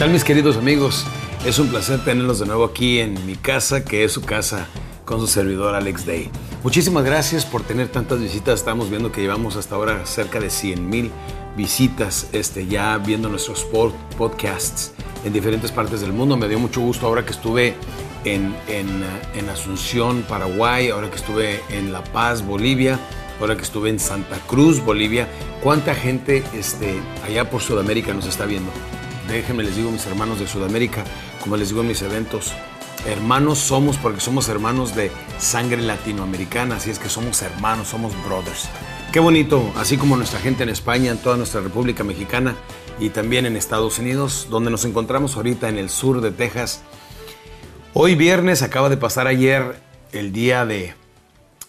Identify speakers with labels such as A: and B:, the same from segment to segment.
A: tal mis queridos amigos? Es un placer tenerlos de nuevo aquí en mi casa, que es su casa, con su servidor Alex Day. Muchísimas gracias por tener tantas visitas. Estamos viendo que llevamos hasta ahora cerca de 100 mil visitas este, ya viendo nuestros podcasts en diferentes partes del mundo. Me dio mucho gusto ahora que estuve en, en, en Asunción, Paraguay, ahora que estuve en La Paz, Bolivia, ahora que estuve en Santa Cruz, Bolivia. ¿Cuánta gente este, allá por Sudamérica nos está viendo? Déjenme les digo mis hermanos de Sudamérica, como les digo en mis eventos, hermanos somos porque somos hermanos de sangre latinoamericana, así es que somos hermanos, somos brothers. Qué bonito, así como nuestra gente en España, en toda nuestra República Mexicana y también en Estados Unidos, donde nos encontramos ahorita en el sur de Texas. Hoy viernes acaba de pasar ayer el día de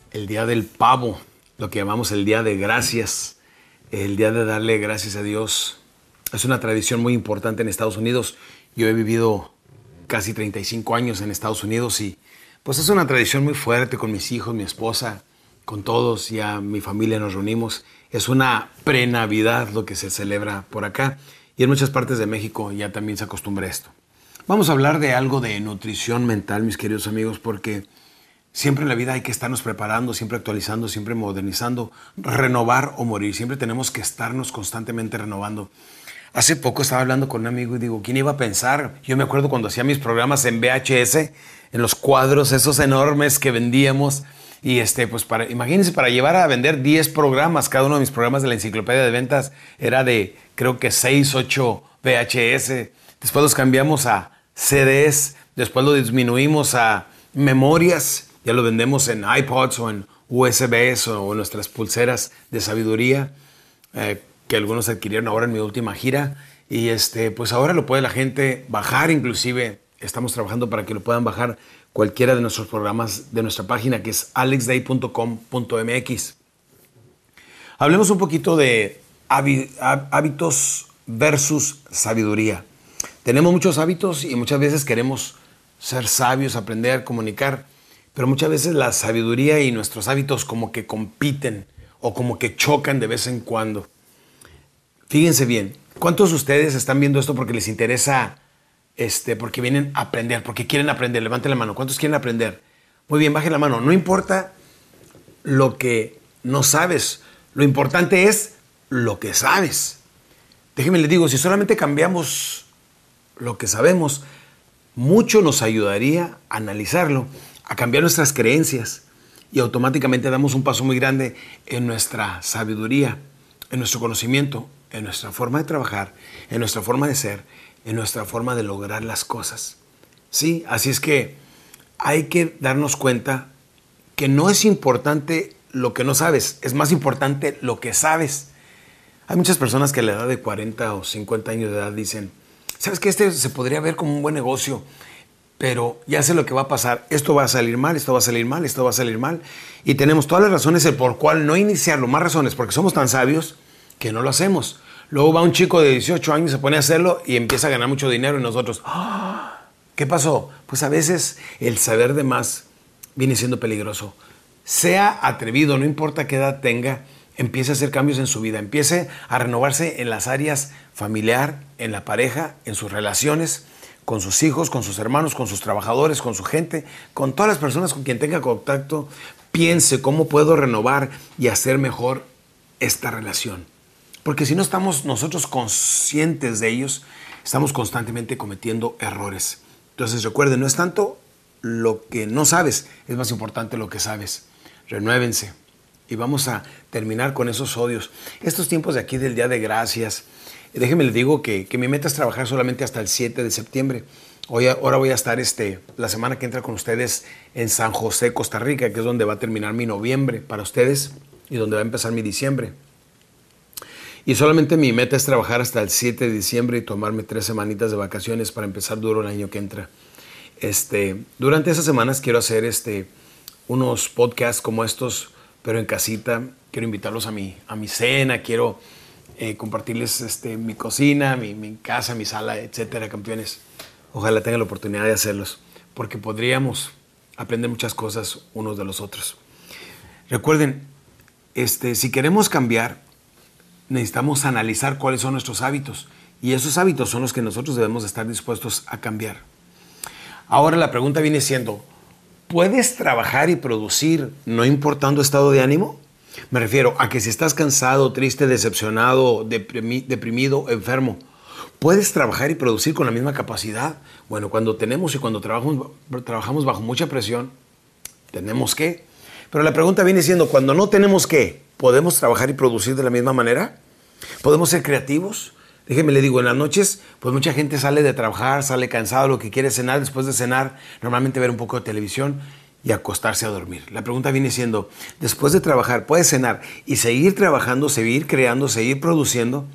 A: el día del pavo, lo que llamamos el día de gracias, el día de darle gracias a Dios es una tradición muy importante en Estados Unidos. Yo he vivido casi 35 años en Estados Unidos y pues es una tradición muy fuerte con mis hijos, mi esposa, con todos, ya mi familia nos reunimos. Es una pre-Navidad lo que se celebra por acá y en muchas partes de México ya también se acostumbra esto. Vamos a hablar de algo de nutrición mental, mis queridos amigos, porque siempre en la vida hay que estarnos preparando, siempre actualizando, siempre modernizando, renovar o morir. Siempre tenemos que estarnos constantemente renovando. Hace poco estaba hablando con un amigo y digo, ¿quién iba a pensar? Yo me acuerdo cuando hacía mis programas en VHS, en los cuadros esos enormes que vendíamos. Y este, pues para, imagínense, para llevar a vender 10 programas, cada uno de mis programas de la enciclopedia de ventas era de creo que 6, 8 VHS. Después los cambiamos a CDs, después lo disminuimos a memorias, ya lo vendemos en iPods o en USBs o en nuestras pulseras de sabiduría. Eh, que algunos adquirieron ahora en mi última gira. Y este, pues ahora lo puede la gente bajar, inclusive estamos trabajando para que lo puedan bajar cualquiera de nuestros programas de nuestra página que es alexday.com.mx. Hablemos un poquito de hábitos versus sabiduría. Tenemos muchos hábitos y muchas veces queremos ser sabios, aprender, comunicar, pero muchas veces la sabiduría y nuestros hábitos como que compiten o como que chocan de vez en cuando. Fíjense bien, ¿cuántos de ustedes están viendo esto porque les interesa, este, porque vienen a aprender, porque quieren aprender? Levanten la mano. ¿Cuántos quieren aprender? Muy bien, bajen la mano. No importa lo que no sabes, lo importante es lo que sabes. Déjenme les digo, si solamente cambiamos lo que sabemos, mucho nos ayudaría a analizarlo, a cambiar nuestras creencias y automáticamente damos un paso muy grande en nuestra sabiduría, en nuestro conocimiento, en nuestra forma de trabajar, en nuestra forma de ser, en nuestra forma de lograr las cosas. Sí, así es que hay que darnos cuenta que no es importante lo que no sabes, es más importante lo que sabes. Hay muchas personas que a la edad de 40 o 50 años de edad dicen, ¿sabes que este se podría ver como un buen negocio? Pero ya sé lo que va a pasar, esto va a salir mal, esto va a salir mal, esto va a salir mal. Y tenemos todas las razones por cual no iniciarlo, más razones, porque somos tan sabios que no lo hacemos. Luego va un chico de 18 años, se pone a hacerlo y empieza a ganar mucho dinero y nosotros, ¡Ah! ¿qué pasó? Pues a veces el saber de más viene siendo peligroso. Sea atrevido, no importa qué edad tenga, empiece a hacer cambios en su vida, empiece a renovarse en las áreas familiar, en la pareja, en sus relaciones, con sus hijos, con sus hermanos, con sus trabajadores, con su gente, con todas las personas con quien tenga contacto. Piense cómo puedo renovar y hacer mejor esta relación. Porque si no estamos nosotros conscientes de ellos, estamos constantemente cometiendo errores. Entonces recuerden, no es tanto lo que no sabes, es más importante lo que sabes. Renuévense. Y vamos a terminar con esos odios. Estos tiempos de aquí del Día de Gracias, déjenme les digo que, mi meta es trabajar solamente hasta el 7 de septiembre. Hoy, ahora voy a estar este, la semana que entra con ustedes en San José, Costa Rica, que es donde va a terminar mi noviembre para ustedes y donde va a empezar mi diciembre. Y solamente mi meta es trabajar hasta el 7 de diciembre y tomarme tres semanitas de vacaciones para empezar duro el año que entra. Este, durante esas semanas quiero hacer este, unos podcasts como estos, pero en casita. Quiero invitarlos a mi, a mi cena, quiero eh, compartirles este, mi cocina, mi, mi casa, mi sala, etcétera, campeones. Ojalá tengan la oportunidad de hacerlos, porque podríamos aprender muchas cosas unos de los otros. Recuerden, este, si queremos cambiar, necesitamos analizar cuáles son nuestros hábitos, Y esos hábitos son los que nosotros debemos estar dispuestos a cambiar. Ahora la pregunta viene siendo, ¿puedes trabajar y producir no importando estado de ánimo? Me refiero a que si estás cansado, triste, decepcionado, deprimido, enfermo, ¿puedes trabajar y producir con la misma capacidad? Bueno, cuando tenemos y cuando trabajamos, trabajamos bajo mucha presión, tenemos que. Pero la pregunta viene siendo, cuando no tenemos que, ¿podemos trabajar y producir de la misma manera? ¿Podemos ser creativos? Déjeme le digo, en las noches, pues mucha gente sale de trabajar, sale cansado, lo que quiere cenar, después de cenar, normalmente ver un poco de televisión y acostarse a dormir. La pregunta viene siendo, después de trabajar, ¿puedes cenar y seguir trabajando, seguir creando, seguir produciendo?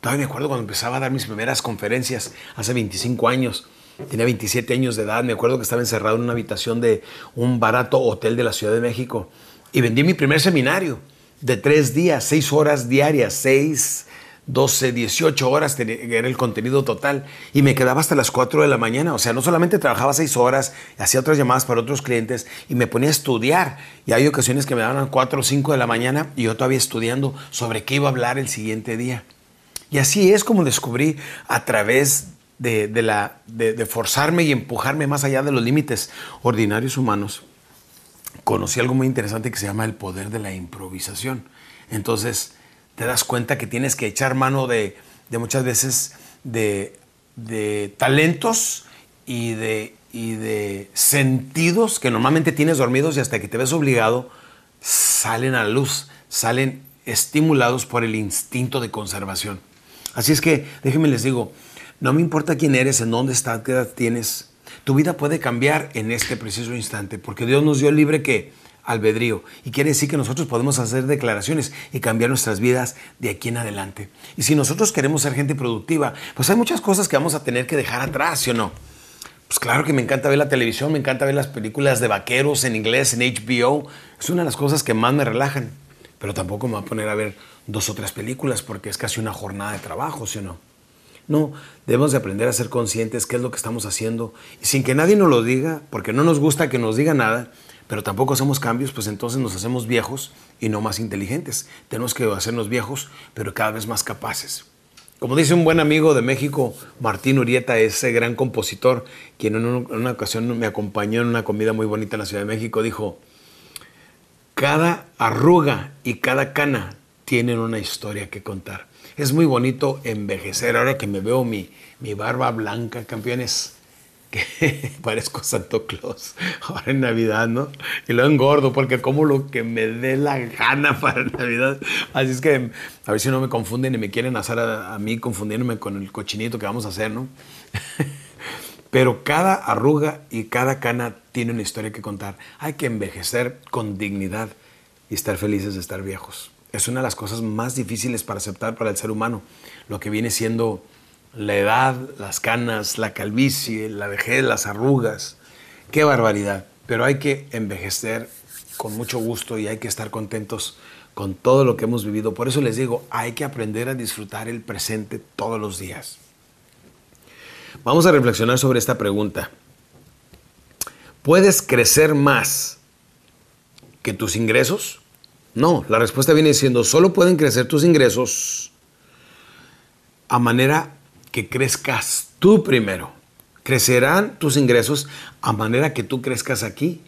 A: Todavía me acuerdo cuando empezaba a dar mis primeras conferencias, hace 25 años. Tenía 27 años de edad, me acuerdo que estaba encerrado en una habitación de un barato hotel de la Ciudad de México y vendí mi primer seminario de tres días, seis horas diarias, seis 12, 18 horas era el contenido total y me quedaba hasta las 4 de la mañana. O sea, no solamente trabajaba 6 horas, hacía otras llamadas para otros clientes y me ponía a estudiar. Y hay ocasiones que me daban 4 o 5 de la mañana y yo todavía estudiando sobre qué iba a hablar el siguiente día. Y así es como descubrí a través de, la, de forzarme y empujarme más allá de los límites ordinarios humanos. Conocí algo muy interesante que se llama el poder de la improvisación. Entonces, te das cuenta que tienes que echar mano de, muchas veces de, talentos y de, y de sentidos que normalmente tienes dormidos y hasta que te ves obligado salen a la luz, salen estimulados por el instinto de conservación. Así es que, déjenme les digo, no me importa quién eres, en dónde estás, qué edad tienes, tu vida puede cambiar en este preciso instante, porque Dios nos dio libre que albedrío. Y quiere decir que nosotros podemos hacer declaraciones y cambiar nuestras vidas de aquí en adelante. Y si nosotros queremos ser gente productiva, pues hay muchas cosas que vamos a tener que dejar atrás, ¿sí o no? Pues claro que me encanta ver la televisión, me encanta ver las películas de vaqueros en inglés, en HBO. Es una de las cosas que más me relajan. Pero tampoco me voy a poner a ver dos o tres películas porque es casi una jornada de trabajo, ¿sí o no? No, debemos de aprender a ser conscientes qué es lo que estamos haciendo y sin que nadie nos lo diga, porque no nos gusta que nos diga nada, pero tampoco hacemos cambios, pues entonces nos hacemos viejos y no más inteligentes. Tenemos que hacernos viejos, pero cada vez más capaces. Como dice un buen amigo de México, Martín Urieta, ese gran compositor, quien en una ocasión me acompañó en una comida muy bonita en la Ciudad de México, dijo, cada arruga y cada cana tienen una historia que contar. Es muy bonito envejecer. Ahora que me veo mi, mi barba blanca, campeones, que parezco Santo Claus ahora en Navidad, ¿no? Y lo engordo porque como lo que me dé la gana para Navidad. Así es que a ver si no me confunden y me quieren hacer a, mí confundiéndome con el cochinito que vamos a hacer, ¿no? Pero cada arruga y cada cana tiene una historia que contar. Hay que envejecer con dignidad y estar felices de estar viejos. Es una de las cosas más difíciles para aceptar para el ser humano, lo que viene siendo la edad, las canas, la calvicie, la vejez, las arrugas. Qué barbaridad. Pero hay que envejecer con mucho gusto y hay que estar contentos con todo lo que hemos vivido. Por eso les digo, hay que aprender a disfrutar el presente todos los días. Vamos a reflexionar sobre esta pregunta. ¿Puedes crecer más que tus ingresos? No, la respuesta viene diciendo, solo pueden crecer tus ingresos a manera que crezcas tú primero. Crecerán tus ingresos a manera que tú crezcas aquí.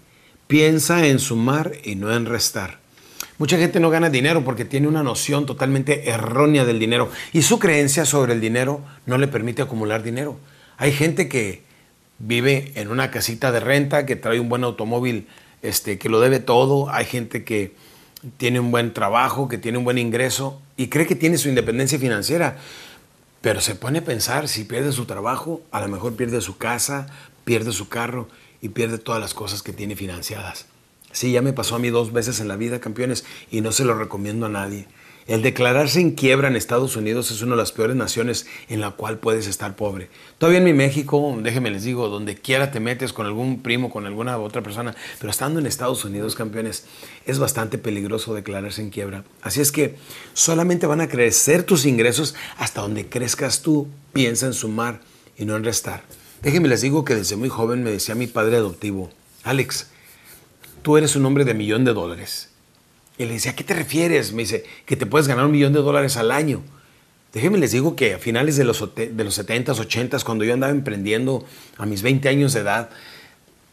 A: Piensa en sumar y no en restar. Mucha gente no gana dinero porque tiene una noción totalmente errónea del dinero y su creencia sobre el dinero no le permite acumular dinero. Hay gente que vive en una casita de renta, que trae un buen automóvil, este, que lo debe todo. Hay gente que tiene un buen trabajo, que tiene un buen ingreso y cree que tiene su independencia financiera. Pero se pone a pensar, si pierde su trabajo, a lo mejor pierde su casa, pierde su carro y pierde todas las cosas que tiene financiadas. Sí, ya me pasó a mí dos veces en la vida, campeones, y no se lo recomiendo a nadie. El declararse en quiebra en Estados Unidos es una de las peores naciones en la cual puedes estar pobre. Todavía en mi México, déjeme les digo, donde quiera te metes con algún primo, con alguna otra persona, pero estando en Estados Unidos, campeones, es bastante peligroso declararse en quiebra. Así es que solamente van a crecer tus ingresos hasta donde crezcas tú. Piensa en sumar y no en restar. Déjenme les digo que desde muy joven me decía mi padre adoptivo, Alex, tú eres un hombre de millón de dólares y le decía, ¿a qué te refieres? Me dice, que te puedes ganar un millón de dólares al año. Déjenme les digo que a finales de los, de los 70s, 80s, cuando yo andaba emprendiendo a mis 20 años de edad,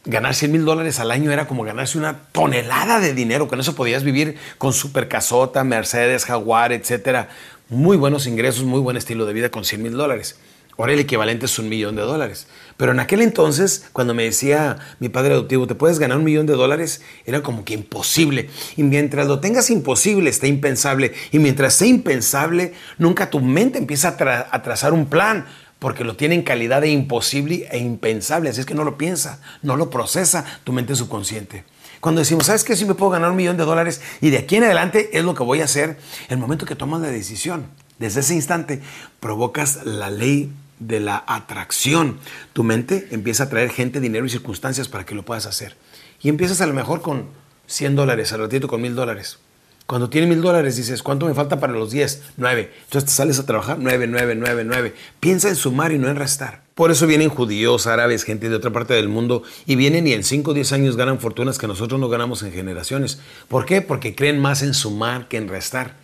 A: ganar 100 mil dólares al año era como ganarse una tonelada de dinero. Con eso podías vivir con super casota, Mercedes, Jaguar, etcétera. Muy buenos ingresos, muy buen estilo de vida con 100 mil dólares. Ahora el equivalente es un millón de dólares. Pero en aquel entonces, cuando me decía mi padre adoptivo, ¿te puedes ganar un millón de dólares? Era como que imposible. Y mientras lo tengas imposible, está impensable. Y mientras sea impensable, nunca tu mente empieza a, trazar un plan, porque lo tiene en calidad de imposible e impensable. Así es que no lo piensa, no lo procesa tu mente subconsciente. Cuando decimos, ¿sabes qué? Si me puedo ganar un millón de dólares y de aquí en adelante es lo que voy a hacer, el momento que tomas la decisión, desde ese instante, provocas la ley de la atracción. Tu mente empieza a traer gente, dinero y circunstancias para que lo puedas hacer. Y empiezas a lo mejor con 100 dólares, al ratito con 1000 dólares. Cuando tienes mil dólares dices, ¿cuánto me falta para los 10? 9. Entonces te sales a trabajar 9, 9, 9, 9. Piensa en sumar y no en restar. Por eso vienen judíos, árabes, gente de otra parte del mundo y vienen y en 5 o 10 años ganan fortunas que nosotros no ganamos en generaciones. ¿Por qué? Porque creen más en sumar que en restar.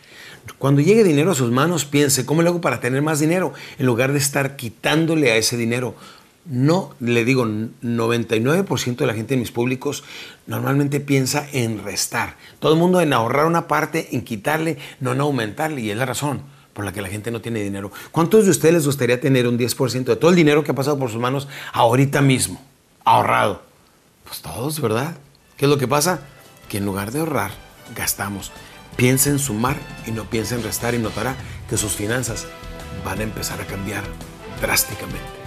A: Cuando llegue dinero a sus manos, piense, ¿cómo le hago para tener más dinero? En lugar de estar quitándole a ese dinero. No, le digo, 99% de la gente en mis públicos normalmente piensa en restar. Todo el mundo en ahorrar una parte, en quitarle, no en aumentarle. Y es la razón por la que la gente no tiene dinero. ¿Cuántos de ustedes les gustaría tener un 10% de todo el dinero que ha pasado por sus manos ahorita mismo, ahorrado? Pues todos, ¿verdad? ¿Qué es lo que pasa? Que en lugar de ahorrar, gastamos. Piensa en sumar y no piensa en restar y notará que sus finanzas van a empezar a cambiar drásticamente.